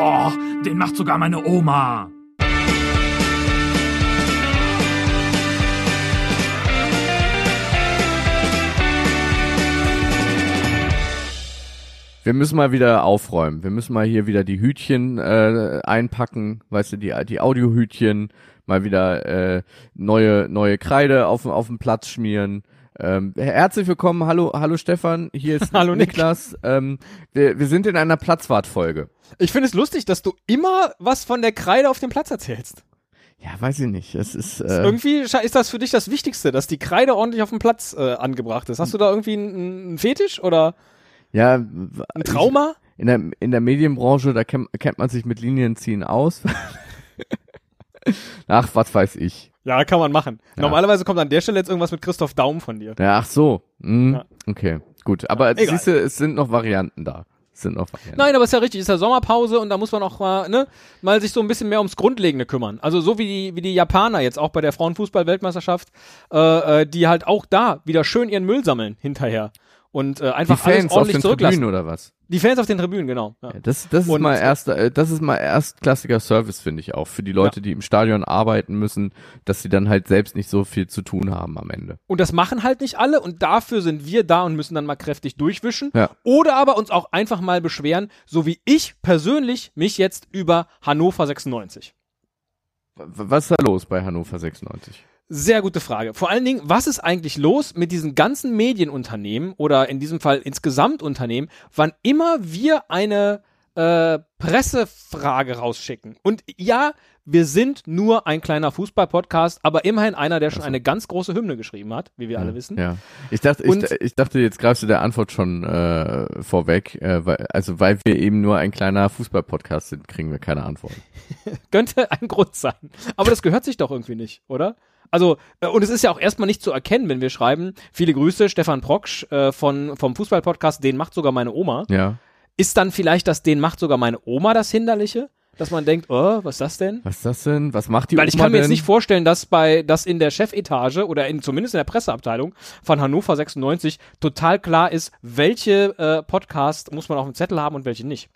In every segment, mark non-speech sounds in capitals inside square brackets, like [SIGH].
Oh, den macht sogar meine Oma. Wir müssen mal wieder aufräumen. Wir müssen mal hier wieder die Hütchen äh, einpacken, weißt du, die, die Audiohütchen, mal wieder äh, neue, neue Kreide auf, auf den Platz schmieren. Ähm, herzlich willkommen, hallo, hallo Stefan, hier ist [LAUGHS] Hallo, Nick. Niklas. Ähm, wir, wir sind in einer Platzwartfolge. Ich finde es lustig, dass du immer was von der Kreide auf dem Platz erzählst. Ja, weiß ich nicht. Es ist, äh, Irgendwie ist das für dich das Wichtigste, dass die Kreide ordentlich auf dem Platz äh, angebracht ist. Hast du da irgendwie einen, einen Fetisch oder ja, ein Trauma? in der, in der Medienbranche, da kennt, kennt man sich mit Linienziehen aus. [LAUGHS] Ach, was weiß ich. Ja, kann man machen. Ja. Normalerweise kommt an der Stelle jetzt irgendwas mit Christoph Daum von dir. Ja, ach so. Hm, Ja. Okay, gut. Aber Egal. siehst du, es sind noch Varianten da. Es sind noch Varianten. Nein, aber ist ja richtig, ist ja Sommerpause und da muss man auch mal, ne, mal sich so ein bisschen mehr ums Grundlegende kümmern. Also so wie die, wie die Japaner jetzt auch bei der Frauenfußball-Weltmeisterschaft, äh, äh, die halt auch da wieder schön ihren Müll sammeln hinterher. Und äh, Die einfach alles Fans auf ordentlich den zurücklassen. Tribünen oder was? Die Fans auf den Tribünen, genau. Ja. Ja, das, das ist Und- mal erster, äh, das ist mal erstklassiger Service, finde ich auch. Für die Leute, die im Stadion arbeiten müssen, dass sie dann halt selbst nicht so viel zu tun haben am Ende. Und das machen halt nicht alle und dafür sind wir da und müssen dann mal kräftig durchwischen. Ja. Oder aber uns auch einfach mal beschweren, so wie ich persönlich mich jetzt über Hannover 96. W- Was ist da los bei Hannover 96? Sehr gute Frage. Vor allen Dingen, was ist eigentlich los mit diesen ganzen Medienunternehmen oder in diesem Fall insgesamt Unternehmen, wann immer wir eine äh, Pressefrage rausschicken? Und ja, wir sind nur ein kleiner Fußball-Podcast, aber immerhin einer, der schon eine ganz große Hymne geschrieben hat, wie wir alle wissen. Ja. Ich dachte, ich, ich dachte, jetzt greifst du der Antwort schon äh, vorweg. Äh, weil, also weil wir eben nur ein kleiner Fußball-Podcast sind, kriegen wir keine Antwort. [LAUGHS] Könnte ein Grund sein. Aber das gehört sich doch irgendwie nicht, oder? Also, äh, und es ist ja auch erstmal nicht zu erkennen, wenn wir schreiben, viele Grüße, Stefan Proksch äh, von, vom Fußballpodcast, den macht sogar meine Oma. Ja. Ist dann vielleicht das, den macht sogar meine Oma das Hinderliche? Dass man denkt, oh, was ist das denn? Was ist das denn? Was macht die Weil ich Oma kann mir denn? jetzt nicht vorstellen, dass bei, dass in der Chefetage oder in, zumindest in der Presseabteilung von Hannover 96 total klar ist, welche äh, Podcast muss man auf dem Zettel haben und welche nicht.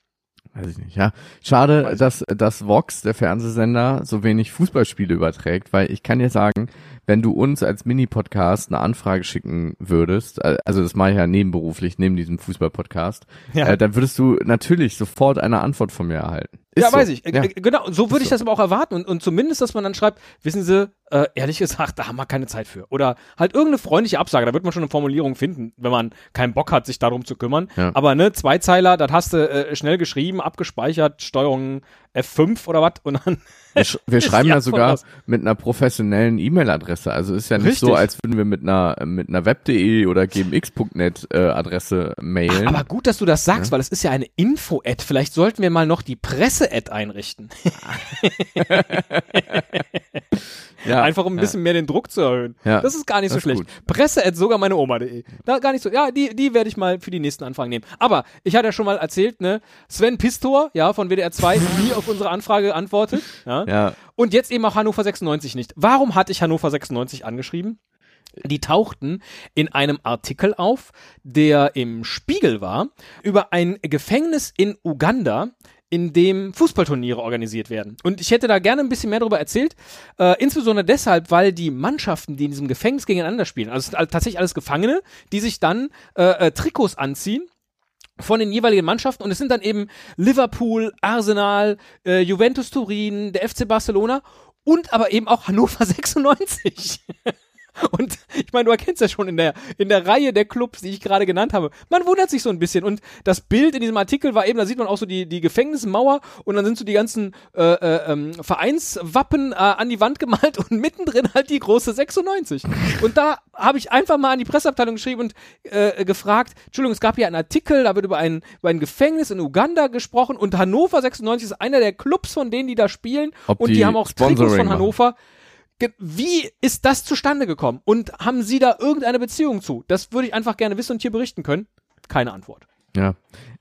Weiß ich nicht, ja. Schade, dass, dass Vox, der Fernsehsender, so wenig Fußballspiele überträgt, weil ich kann dir sagen, wenn du uns als Mini-Podcast eine Anfrage schicken würdest, äh, also das mache ich ja nebenberuflich, neben diesem Fußball-Podcast, Ja. äh, dann würdest du natürlich sofort eine Antwort von mir erhalten. Ist ja, so. weiß ich. Äh, Ja. äh, Genau, so würde ich das aber auch erwarten. Und, und zumindest, dass man dann schreibt, wissen Sie, äh, ehrlich gesagt, da haben wir keine Zeit für. Oder halt irgendeine freundliche Absage. Da wird man schon eine Formulierung finden, wenn man keinen Bock hat, sich darum zu kümmern. Ja. Aber ne, Zweizeiler, das hast du äh, schnell geschrieben, abgespeichert, Steuerung F5 oder was und dann Wir, sch wir [LAUGHS] schreiben ja sogar raus. mit einer professionellen E-Mail-Adresse. Also ist ja nicht so, Richtig. als würden wir mit einer mit einer web.de oder gmx.net äh, Adresse mailen. Aber gut, dass du das sagst, weil es ist ja eine Info-Ad. Vielleicht sollten wir mal noch die Presse-Ad einrichten. [LAUGHS] ja, Einfach um ein ja. bisschen mehr den Druck zu erhöhen. Ja, das ist gar nicht so schlecht. Presse-Ad sogar meine Oma.de. Da gar nicht so. Ja, die, die werde ich mal für die nächsten Anfragen nehmen. Aber ich hatte ja schon mal erzählt, ne, Sven Pistor, ja, von WDR 2, nie auf unsere Anfrage antwortet. [LAUGHS] Ja. Ja, Und jetzt eben auch Hannover 96 nicht. Warum hatte ich Hannover 96 angeschrieben? Die tauchten in einem Artikel auf, der im Spiegel war, über ein Gefängnis in Uganda, in dem Fußballturniere organisiert werden. Und ich hätte da gerne ein bisschen mehr darüber erzählt, äh, insbesondere deshalb, weil die Mannschaften, die in diesem Gefängnis gegeneinander spielen, also es sind tatsächlich alles Gefangene, die sich dann äh, äh, Trikots anziehen von den jeweiligen Mannschaften und es sind dann eben Liverpool, Arsenal, äh, Juventus Turin, der FC Barcelona und aber eben auch Hannover [LAUGHS] 96. Und ich meine, du erkennst ja schon in der, in der Reihe der Clubs, die ich gerade genannt habe. Man wundert sich so ein bisschen. Und das Bild in diesem Artikel war eben, da sieht man auch so die, die Gefängnismauer und dann sind so die ganzen äh, äh, ähm, Vereinswappen äh, an die Wand gemalt und mittendrin halt die große 96. Und da habe ich einfach mal an die Presseabteilung geschrieben und äh, gefragt, Entschuldigung, es gab hier einen Artikel, da wird über ein, über ein Gefängnis in Uganda gesprochen und Hannover 96 ist einer der Clubs von denen, die da spielen. Ob und die, die haben auch Trikots Sponsoring von machen. Hannover. Ge- Wie ist das zustande gekommen? Und haben Sie da irgendeine Beziehung zu? Das würde ich einfach gerne wissen und hier berichten können. Keine Antwort. ja.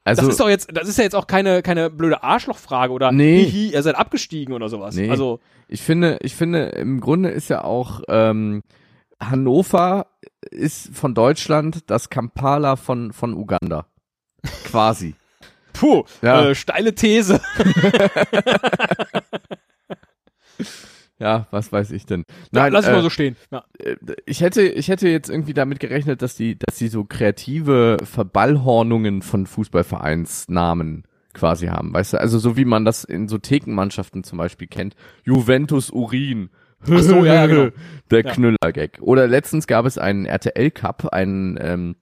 Das Also ist doch jetzt, das ist ja jetzt auch keine, keine blöde Arschlochfrage oder Nee. hihi, ihr seid abgestiegen oder sowas. Nee. Also, ich finde, ich finde, im Grunde ist ja auch ähm, Hannover ist von Deutschland das Kampala von von Uganda, quasi. [LAUGHS] Puh, Ja. äh, steile These. [LAUGHS] [LAUGHS] Ja, was weiß ich denn. Ja, Nein, lass es äh, mal so stehen. Ja. äh, ich hätte, ich hätte jetzt irgendwie damit gerechnet, dass die, dass die so kreative Verballhornungen von Fußballvereinsnamen quasi haben, weißt du? Also so wie man das in so Thekenmannschaften zum Beispiel kennt. Juventus Urin. Ach so, ja, ja, genau. [LAUGHS] Der Ja. Knüller-Gag. Oder letztens gab es einen RTL Cup, ein, ähm,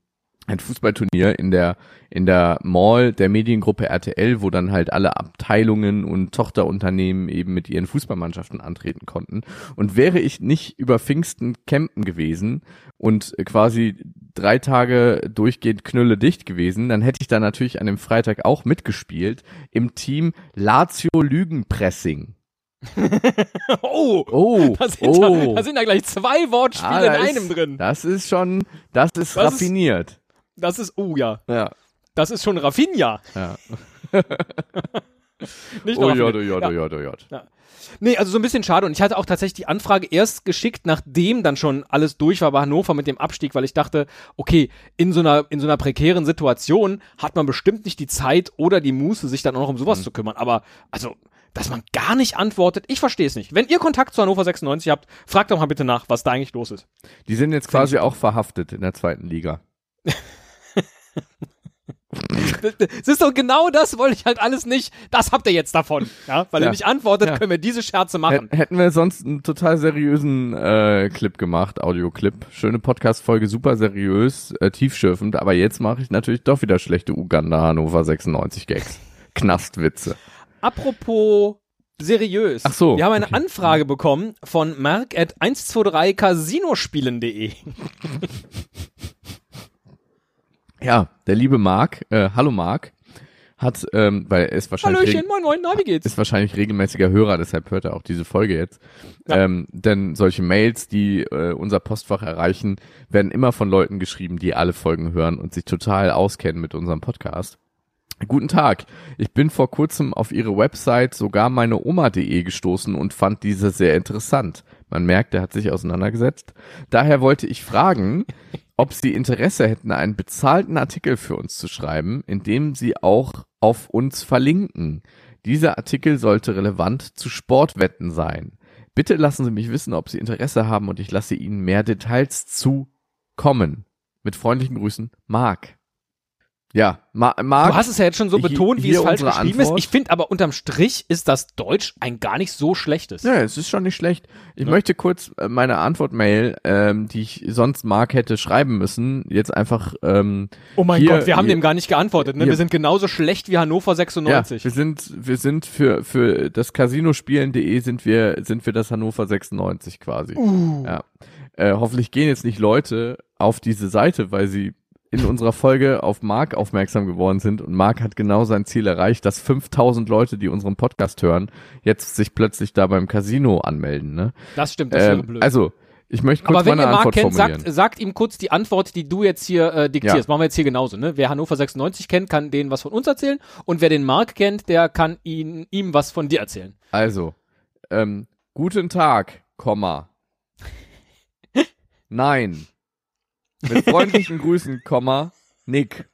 ein Fußballturnier in der, in der Mall der Mediengruppe RTL, wo dann halt alle Abteilungen und Tochterunternehmen eben mit ihren Fußballmannschaften antreten konnten. Und wäre ich nicht über Pfingsten campen gewesen und quasi drei Tage durchgehend knülle dicht gewesen, dann hätte ich da natürlich an dem Freitag auch mitgespielt im Team Lazio Lügenpressing. [LAUGHS] Oh, Oh, da sind, oh. da, da sind da gleich zwei Wortspiele Ah, in einem ist, drin. Das ist schon, das ist Das ist- raffiniert. Das ist, oh ja, ja, das ist schon Raffinia. ja. [LAUGHS] Nicht Oh Raffinia. oh ja, oh ja, oh ja. Nee, also so ein bisschen schade. Und ich hatte auch tatsächlich die Anfrage erst geschickt, nachdem dann schon alles durch war bei Hannover mit dem Abstieg, weil ich dachte, okay, in so einer, in so einer prekären Situation hat man bestimmt nicht die Zeit oder die Muße, sich dann auch noch um sowas zu kümmern. Aber, also, dass man gar nicht antwortet, ich verstehe es nicht. Wenn ihr Kontakt zu Hannover 96 habt, fragt doch mal bitte nach, was da eigentlich los ist. Die sind jetzt quasi auch verhaftet in der zweiten Liga. [LAUGHS] Es ist doch genau das, wollte ich halt alles nicht. Das habt ihr jetzt davon. Ja, weil Ja. ihr nicht antwortet, Ja. können wir diese Scherze machen. Hät- Hätten wir sonst einen total seriösen äh, Clip gemacht, Audioclip. Schöne Podcast-Folge, super seriös, äh, tiefschürfend, aber jetzt mache ich natürlich doch wieder schlechte Uganda Hannover 96 Gags. Knastwitze. Apropos seriös. Ach so, Wir haben eine okay. Anfrage bekommen von mark at 123casinospielen.de. [LAUGHS] Ja, der liebe Marc, äh, hallo Marc, hat, ähm, weil er ist wahrscheinlich Hallöchen, moin moin, na, wie geht's? ist wahrscheinlich regelmäßiger Hörer, deshalb hört er auch diese Folge jetzt. Ja. Ähm, denn solche Mails, die äh, unser Postfach erreichen, werden immer von Leuten geschrieben, die alle Folgen hören und sich total auskennen mit unserem Podcast. Guten Tag. Ich bin vor kurzem auf Ihre Website sogar meine Oma.de gestoßen und fand diese sehr interessant. Man merkt, er hat sich auseinandergesetzt. Daher wollte ich fragen, ob Sie Interesse hätten, einen bezahlten Artikel für uns zu schreiben, in dem Sie auch auf uns verlinken. Dieser Artikel sollte relevant zu Sportwetten sein. Bitte lassen Sie mich wissen, ob Sie Interesse haben und ich lasse Ihnen mehr Details zukommen. Mit freundlichen Grüßen, Marc. Ja, Ma Marc. Du hast es ja jetzt schon so betont, wie es falsch geschrieben Antwort. ist. Ich finde aber unterm Strich ist das Deutsch ein gar nicht so schlechtes. Ja, es ist schon nicht schlecht. Ich Ja. möchte kurz äh, meine Antwortmail, ähm, die ich sonst Marc hätte schreiben müssen, jetzt einfach ähm, Oh mein Hier- Gott, wir haben hier- dem gar nicht geantwortet. Ne? Wir sind genauso schlecht wie Hannover ja, 96. wir sind wir sind für für das Casinospielen.de sind wir sind wir das Hannover 96 quasi. Uh. Ja. Äh, hoffentlich gehen jetzt nicht Leute auf diese Seite, weil sie in unserer Folge auf Marc aufmerksam geworden sind und Marc hat genau sein Ziel erreicht, dass 5000 Leute, die unseren Podcast hören, jetzt sich plötzlich da beim Casino anmelden, ne? Das stimmt, das wäre Ähm, blöd. also, ich möchte kurz aber wenn ihr Marc Antwort kennt, sagt, sagt ihm kurz die Antwort, die du jetzt hier äh, diktierst. Ja. Machen wir jetzt hier genauso. Ne? Wer Hannover 96 kennt, kann denen was von uns erzählen. Und wer den Marc kennt, der kann ihn, ihm was von dir erzählen. Also, ähm, guten Tag, Komma. [LAUGHS] Nein. Mit freundlichen Grüßen, Komma, Nick.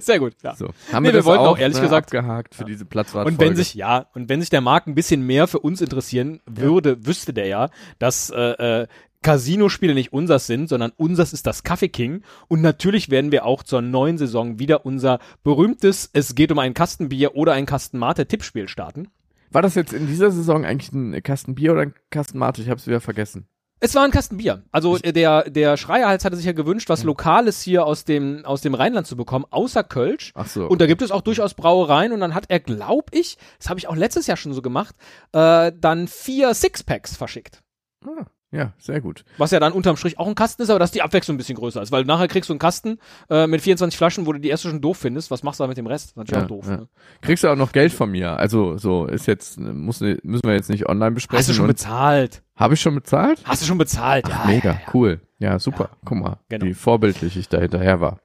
Sehr gut. Ja. So, haben Nee, wir wir wollten auch auch ehrlich ne, gesagt- abgehakt für diese Platzwart Und wenn sich, ja, und wenn sich der Marc ein bisschen mehr für uns interessieren würde, wüsste der ja, dass äh, äh, Casino-Spiele nicht unsers sind, sondern unsers ist das Kaffee King. Und natürlich werden wir auch zur neuen Saison wieder unser berühmtes Es geht um ein Kastenbier oder ein Kasten Mate Tippspiel starten. War das jetzt in dieser Saison eigentlich ein Kasten Bier oder ein Kasten Mate? Ich hab's wieder vergessen. Es war ein Kasten Bier. Also der, der Schreierhals hatte sich ja gewünscht, was Lokales hier aus dem, aus dem Rheinland zu bekommen, außer Kölsch. Ach so. Und da gibt es auch durchaus Brauereien und dann hat er, glaub ich, das habe ich auch letztes Jahr schon so gemacht, äh, dann vier Sixpacks verschickt. ah, ja, sehr gut. Was ja dann unterm Strich auch ein Kasten ist, aber dass die Abwechslung ein bisschen größer ist. Weil nachher kriegst du einen Kasten äh, mit 24 Flaschen, wo du die erste schon doof findest. Was machst du da mit dem Rest? Natürlich Ja, auch doof. ja. Ne? Kriegst du auch noch Geld von mir? Also, so, ist jetzt, muss, müssen wir jetzt nicht online besprechen. Hast du schon bezahlt? Hab ich schon bezahlt? Hast du schon bezahlt? Ach, ja, mega, ja, cool. Ja, super. Guck mal, Genau. wie vorbildlich ich da hinterher war.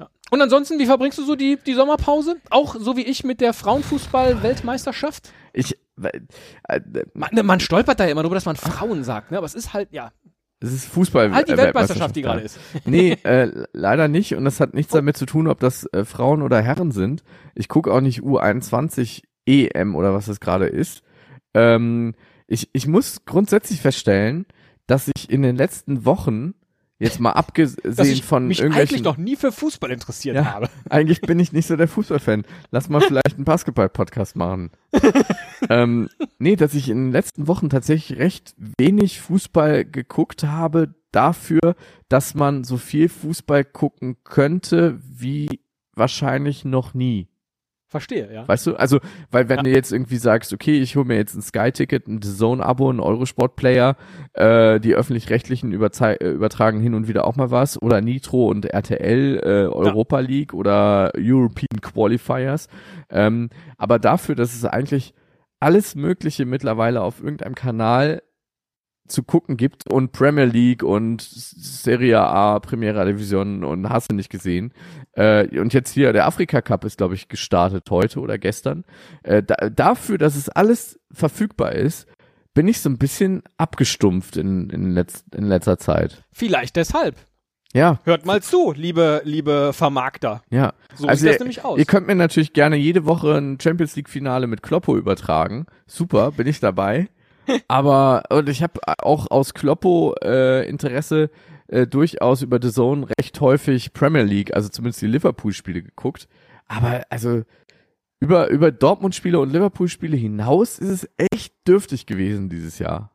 Ja. Und ansonsten, wie verbringst du so die, die Sommerpause? Auch so wie ich mit der Frauenfußball-Weltmeisterschaft? Ich, Man, man stolpert da ja immer drüber, dass man Frauen sagt, ne? Aber es ist halt, ja. Es ist Fußball. Halt die äh, Weltmeisterschaft, die gerade ist. Nee, [LAUGHS] äh, leider nicht. Und das hat nichts damit zu tun, ob das äh, Frauen oder Herren sind. Ich gucke auch nicht U21 EM oder was das gerade ist. Ähm, ich, ich muss grundsätzlich feststellen, dass ich in den letzten Wochen, jetzt mal abgesehen Dass ich von mich irgendwelchen... eigentlich noch nie für Fußball interessiert Ja. habe. [LAUGHS] Eigentlich bin ich nicht so der Fußballfan. Lass mal vielleicht einen Basketball-Podcast machen. [LAUGHS] ähm, nee, dass ich in den letzten Wochen tatsächlich recht wenig Fußball geguckt habe dafür, dass man so viel Fußball gucken könnte wie wahrscheinlich noch nie. Verstehe, ja. Weißt du? Also, weil wenn Ja. du jetzt irgendwie sagst, okay, ich hole mir jetzt ein Sky-Ticket, ein Zone-Abo, ein Eurosport-Player, äh, die öffentlich-rechtlichen äh, übertragen hin und wieder auch mal was, oder Nitro und RTL, äh, Europa League oder European Qualifiers. Ähm, aber dafür, dass es eigentlich alles Mögliche mittlerweile auf irgendeinem Kanal zu gucken gibt und Premier League und Serie A, Primera Division und hast du nicht gesehen. Äh, und jetzt hier der Afrika Cup ist, glaube ich, gestartet heute oder gestern. Äh, da, dafür, dass es alles verfügbar ist, bin ich so ein bisschen abgestumpft in, in, letz, in letzter Zeit. Vielleicht deshalb. Ja, Hört mal zu, liebe, liebe Vermarkter. ja. So Also sieht das ihr- nämlich aus. Ihr könnt mir natürlich gerne jede Woche ein Champions League Finale mit Kloppo übertragen. Super, bin ich dabei. Aber und ich habe auch aus Kloppo äh, Interesse äh, durchaus über The Zone recht häufig Premier League, also zumindest die Liverpool Spiele geguckt. Aber also über über Dortmund Spiele und Liverpool Spiele hinaus ist es echt dürftig gewesen dieses Jahr.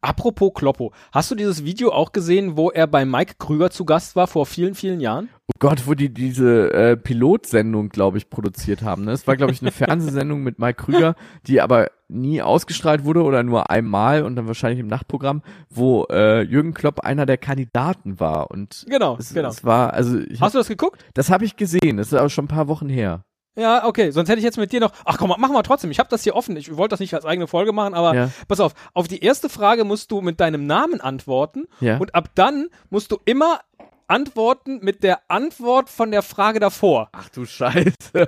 Apropos Kloppo, hast du dieses Video auch gesehen, wo er bei Mike Krüger zu Gast war vor vielen, vielen Jahren? Oh Gott, wo die diese äh, Pilotsendung, glaube ich, produziert haben. Ne? Es war, glaube ich, eine [LAUGHS] Fernsehsendung mit Mike Krüger, die aber nie ausgestrahlt wurde oder nur einmal und dann wahrscheinlich im Nachtprogramm, wo äh, Jürgen Klopp einer der Kandidaten war. Und Genau, es, genau. es war, also ich Hast du das geguckt? das habe ich gesehen. Das ist aber schon ein paar Wochen her. Ja, okay. Sonst hätte ich jetzt mit dir noch. Ach komm, machen wir trotzdem. Ich habe das hier offen. Ich wollte das nicht als eigene Folge machen, aber Ja. pass auf. Auf die erste Frage musst du mit deinem Namen antworten Ja. und ab dann musst du immer antworten mit der Antwort von der Frage davor. Ach du Scheiße. [LAUGHS]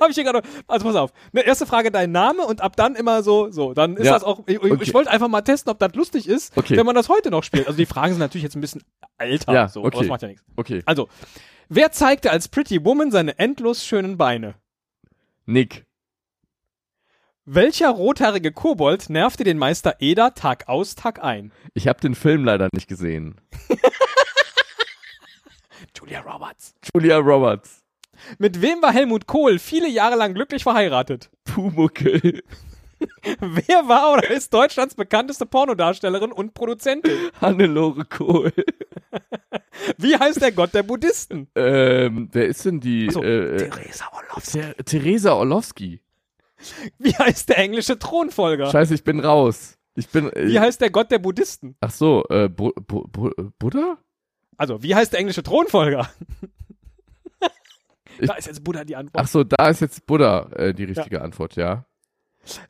Habe ich hier gerade. Also pass auf. Ne, erste Frage dein Name und ab dann immer so, so. Dann ist Ja. das auch. Ich, Okay. ich wollte einfach mal testen, ob das lustig ist, Okay. wenn man das heute noch spielt. Also die Fragen sind natürlich jetzt ein bisschen älter, Ja, so, aber okay. das macht ja nichts. Okay. Also, wer zeigte als Pretty Woman seine endlos schönen Beine? Nick. Welcher rothaarige Kobold nervte den Meister Eder Tag aus, Tag ein? Ich habe den Film leider nicht gesehen. [LAUGHS] Julia Roberts. Julia Roberts. Mit wem war Helmut Kohl viele Jahre lang glücklich verheiratet? Pumuckel. Wer war oder ist Deutschlands bekannteste Pornodarstellerin und Produzentin? Hannelore Kohl. Wie heißt der Gott der Buddhisten? ähm, wer ist denn die? Achso, äh, äh, Theresa Orlowski. Ther Theresa Orlowski. Wie heißt der englische Thronfolger? Scheiße, ich bin raus. Ich bin. Wie Äh, heißt der Gott der Buddhisten? ach so, äh, Bu Bu Bu Buddha? Also, wie heißt der englische Thronfolger? Ich- da ist jetzt Buddha die Antwort. Ach so, da ist jetzt Buddha äh, die richtige Antwort, ja.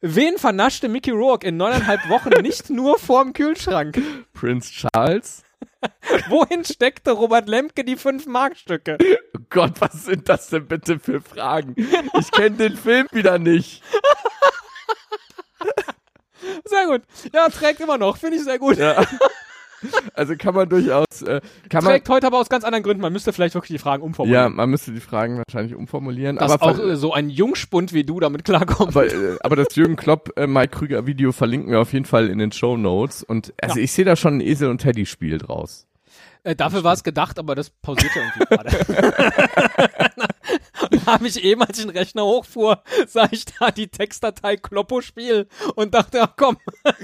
Wen vernaschte Mickey Rourke in neuneinhalb Wochen nicht nur vorm Kühlschrank? Prince Charles. Wohin steckte Robert Lemke die fünf Markstücke? Oh Gott, was sind das denn bitte für Fragen? Ich kenne den Film wieder nicht. Sehr gut. Ja, trägt immer noch. Finde ich sehr gut. Ja. [LAUGHS] Also kann man durchaus, äh, kann man, Trägt heute aber aus ganz anderen Gründen. Man müsste vielleicht wirklich die Fragen ja, umformulieren. man müsste die Fragen wahrscheinlich umformulieren, Dass aber, auch äh, so ein Jungspund wie du damit klarkommt. aber, äh, aber das Jürgen Klopp, äh, Mike Krüger Video verlinken wir auf jeden Fall in den Show Notes und also ich sehe da schon ein Esel und Teddy Spiel draus. Äh, dafür war es gedacht, aber das pausiert ja irgendwie [LAUGHS] gerade. [LAUGHS] [LAUGHS] da habe ich eben, als ich den Rechner hochfuhr, [LAUGHS] sah ich da die Textdatei Kloppo-Spiel und dachte, ach komm. [LAUGHS]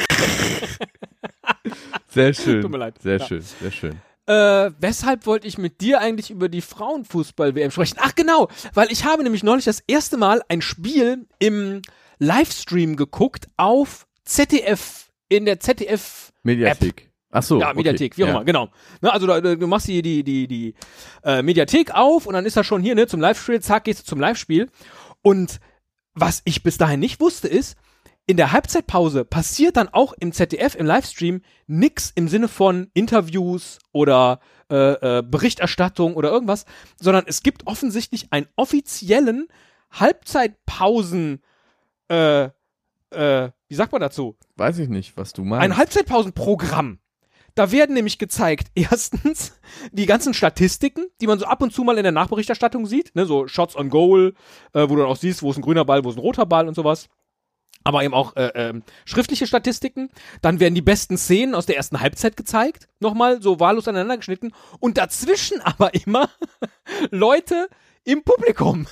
Sehr schön. Tut mir leid. Sehr Ja. schön, sehr schön. Äh, weshalb wollte ich mit dir eigentlich über die Frauenfußball-WM sprechen? Ach genau, weil ich habe nämlich neulich das erste Mal ein Spiel im Livestream geguckt auf ZDF, in der ZDF Mediathek. Ach so. Ja, okay. Mediathek, wie auch ja. immer, genau. Ne, also da, du machst die, die, die, die äh, Mediathek auf und dann ist er schon hier, ne, zum Live-Spiel, zack, gehst du zum Live-Spiel. Und was ich bis dahin nicht wusste, ist, in der Halbzeitpause passiert dann auch im ZDF, im Livestream, nix im Sinne von Interviews oder äh, äh, Berichterstattung oder irgendwas, sondern es gibt offensichtlich einen offiziellen Halbzeitpausen äh, äh, Wie sagt man dazu? Weiß ich nicht, was du meinst. Ein Halbzeitpausenprogramm. Da werden nämlich gezeigt, [LAUGHS] erstens die ganzen Statistiken, die man so ab und zu mal in der Nachberichterstattung sieht, ne, so Shots on Goal, äh, wo du dann auch siehst, wo ist ein grüner Ball, wo ist ein roter Ball und sowas. Aber eben auch äh, ähm, schriftliche Statistiken. Dann werden die besten Szenen aus der ersten Halbzeit gezeigt, nochmal so wahllos aneinander geschnitten. Und dazwischen [LAUGHS] aber immer [LAUGHS] Leute im Publikum,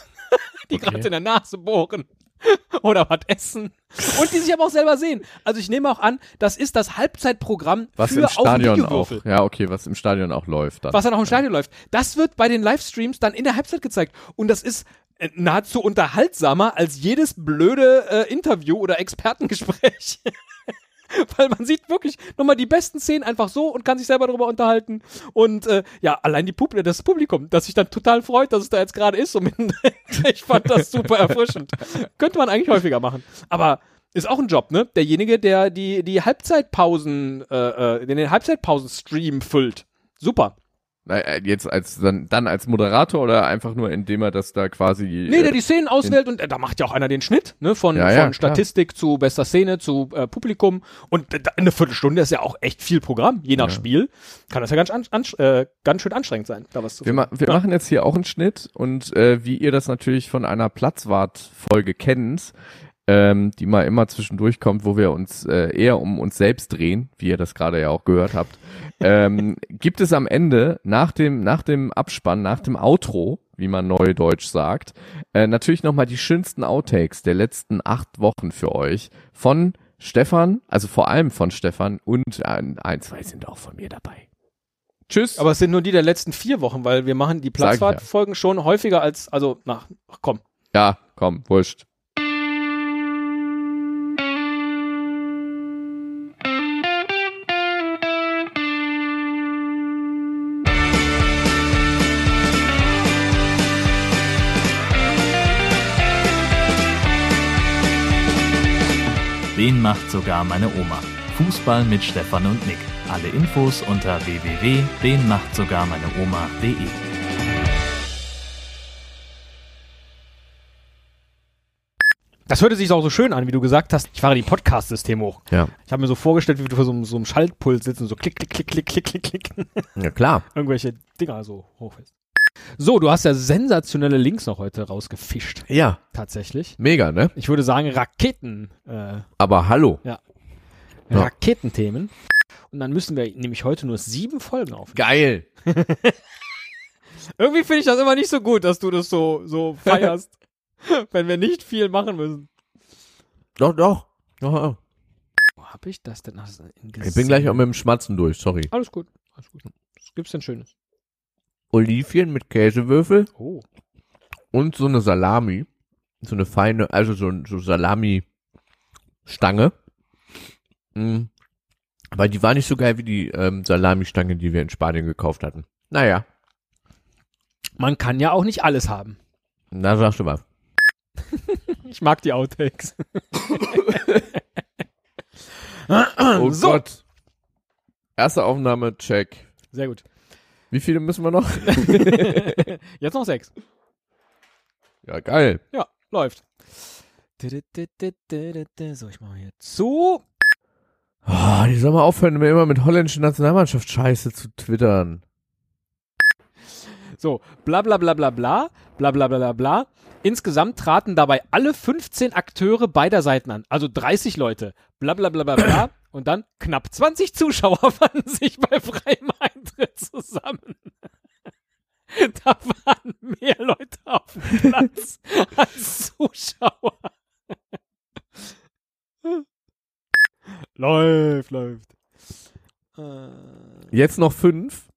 die Okay. gerade in der Nase bohren [LAUGHS] oder was essen und die sich aber auch selber sehen. Also ich nehme auch an, das ist das Halbzeitprogramm was für im Stadion auch. Ja, okay, was im Stadion auch läuft dann. Was dann auch im Stadion läuft. Das wird bei den Livestreams dann in der Halbzeit gezeigt. Und das ist äh, nahezu unterhaltsamer als jedes blöde äh, Interview oder Expertengespräch. [LAUGHS] [LAUGHS] Weil man sieht wirklich nochmal die besten Szenen einfach so und kann sich selber darüber unterhalten. Und äh, ja, allein die Publi das Publikum, das sich dann total freut, dass es da jetzt gerade ist. Mittendrin. [LAUGHS] ich fand das super erfrischend. [LAUGHS] Könnte man eigentlich häufiger machen. Aber ist auch ein Job, ne? Derjenige, der die, die Halbzeitpausen, äh, äh, den Halbzeitpausen-Stream füllt. Super. Äh, jetzt als dann, dann als Moderator oder einfach nur, indem er das da quasi. Nee, der die Szenen auswählt und äh, da macht ja auch einer den Schnitt, ne? Von, Ja, ja, von Statistik zu bester Szene zu äh, Publikum. Und äh, eine Viertelstunde ist ja auch echt viel Programm, je nach Ja. Spiel. Kann das ja ganz, an, ansch- äh, ganz schön anstrengend sein, da was zu Wir, ma wir machen jetzt hier auch einen Schnitt und äh, wie ihr das natürlich von einer Platzwart-Folge kennt, ähm, die mal immer zwischendurch kommt, wo wir uns äh, eher um uns selbst drehen, wie ihr das gerade ja auch gehört habt, ähm, [LAUGHS] gibt es am Ende nach dem nach dem Abspann, nach dem Outro, wie man neudeutsch sagt, äh, natürlich noch mal die schönsten Outtakes der letzten acht Wochen für euch von Stefan, also vor allem von Stefan und äh, ein, zwei sind auch von mir dabei. Tschüss. Aber es sind nur die der letzten vier Wochen, weil wir machen die ich ja. Platzfahrtfolgen schon häufiger als, also, na, komm. ja, komm, wurscht. Macht sogar meine Oma. Fußball mit Stefan und Nick. Alle Infos unter www.denmachtsogarmeineoma.de. Das hörte sich auch so schön an, wie du gesagt hast. Ich fahre die Podcast-System hoch. Ja. Ich habe mir so vorgestellt, wie du vor so, einem- so einem Schaltpult sitzt und so klick, klick, klick, klick, klick, klick, klick. Ja, klar. [LAUGHS] irgendwelche Dinger so hochfährst. So, du hast ja sensationelle Links noch heute rausgefischt. Ja, Tatsächlich. mega, ne? Ich würde sagen Raketen, äh, Aber hallo. Ja. Raketenthemen. Und dann müssen wir nämlich heute nur sieben Folgen aufnehmen. Geil. [LAUGHS] Irgendwie finde ich das immer nicht so gut, dass du das so, so feierst, [LAUGHS] wenn wir nicht viel machen müssen. Doch, doch. doch. Wo hab ich das denn? Ich bin gleich auch mit dem Schmatzen durch, sorry. Alles gut, alles gut. Was gibt's denn Schönes? Olivien mit Käsewürfel Oh. und so eine Salami. So eine feine, also so, so Salami-Stange. Mm. Aber die war nicht so geil wie die ähm, Salami-Stange, die wir in Spanien gekauft hatten. Naja, Man kann ja auch nicht alles haben. na sagst du mal. [LAUGHS] Ich mag die Outtakes. [LAUGHS] Oh so. Gott. Erste Aufnahme, check. Sehr gut. Wie viele müssen wir noch? [LAUGHS] Jetzt noch sechs. ja, geil. Ja, läuft. So, ich mache hier zu. Oh, die soll mal aufhören, mir immer mit holländischen Nationalmannschaft Scheiße zu twittern. So, bla bla bla bla bla, bla bla bla bla bla. Insgesamt traten dabei alle 15 Akteure beider Seiten an, also 30 Leute. Bla bla bla bla bla. Und dann knapp 20 Zuschauer [LAUGHS] fanden sich bei freiem Eintritt zusammen. [LAUGHS] Da waren mehr Leute auf dem Platz [LAUGHS] als Zuschauer. läuft, läuft. Äh, Jetzt noch fünf.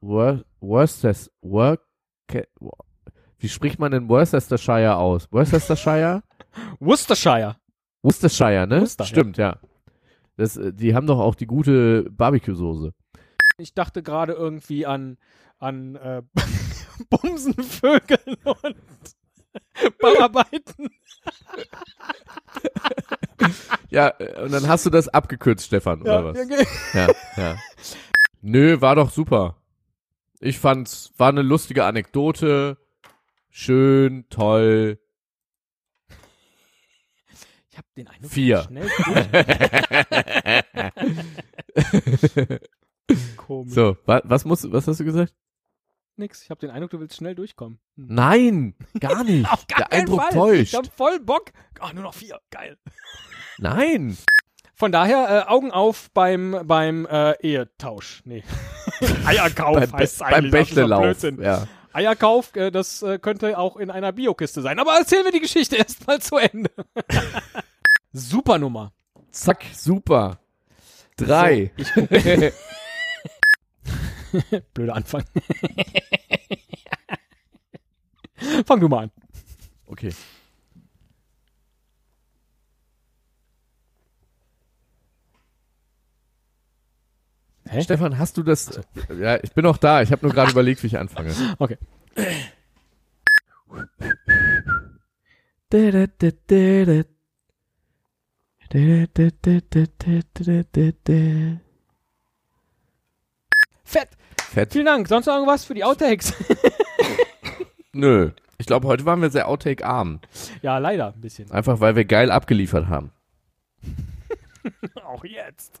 Wor- Worcester, Work, wie spricht man denn Worcestershire aus? Worcestershire? [LAUGHS] Worcestershire. Worcestershire, ne? Worcester, ja. Stimmt, ja. Das, äh, die haben doch auch die gute Barbecue-Soße. Ich dachte gerade irgendwie an, an äh, [LAUGHS] Bumsen, Vögeln und [LAUGHS] Bauarbeiten. Ja, und dann hast du das abgekürzt, Stefan, oder was? okay. Ja, ja. Nö, war doch super. Ich fand's, war eine lustige Anekdote. Schön, toll. Ich habe den Eindruck, Vier. schnell [LAUGHS] Komisch. So, wa was muss, was hast du gesagt? Nix. Ich habe den Eindruck, du willst schnell durchkommen. Hm. Nein, gar [LAUGHS] nicht. Auf gar Der Eindruck Fall. täuscht. Ich hab voll Bock. Ah, nur noch vier. Geil. Nein. Von daher äh, Augen auf beim beim äh, Ehetausch. Nee. [LAUGHS] Eierkauf Beim, Be heißt beim eigentlich. doch Bächlelauf. Ja. Eierkauf, äh, das äh, könnte auch in einer Biokiste sein. Aber erzählen wir die Geschichte [LAUGHS] erstmal zu Ende. [LAUGHS] Super Nummer. Zack, super. Drei. So, [LAUGHS] Blöder Anfang. Fang du mal an. Okay. Hä? Stefan, hast du das? Ja, ich bin noch da. Ich habe nur gerade [LAUGHS] überlegt, wie ich anfange. Okay. Fett. Fett. Vielen Dank. Sonst noch irgendwas für die Outtakes? [LAUGHS] Nö. Ich glaube, heute waren wir sehr Outtake-arm. ja, leider ein bisschen. Einfach, weil wir geil abgeliefert haben. [LAUGHS] Auch jetzt.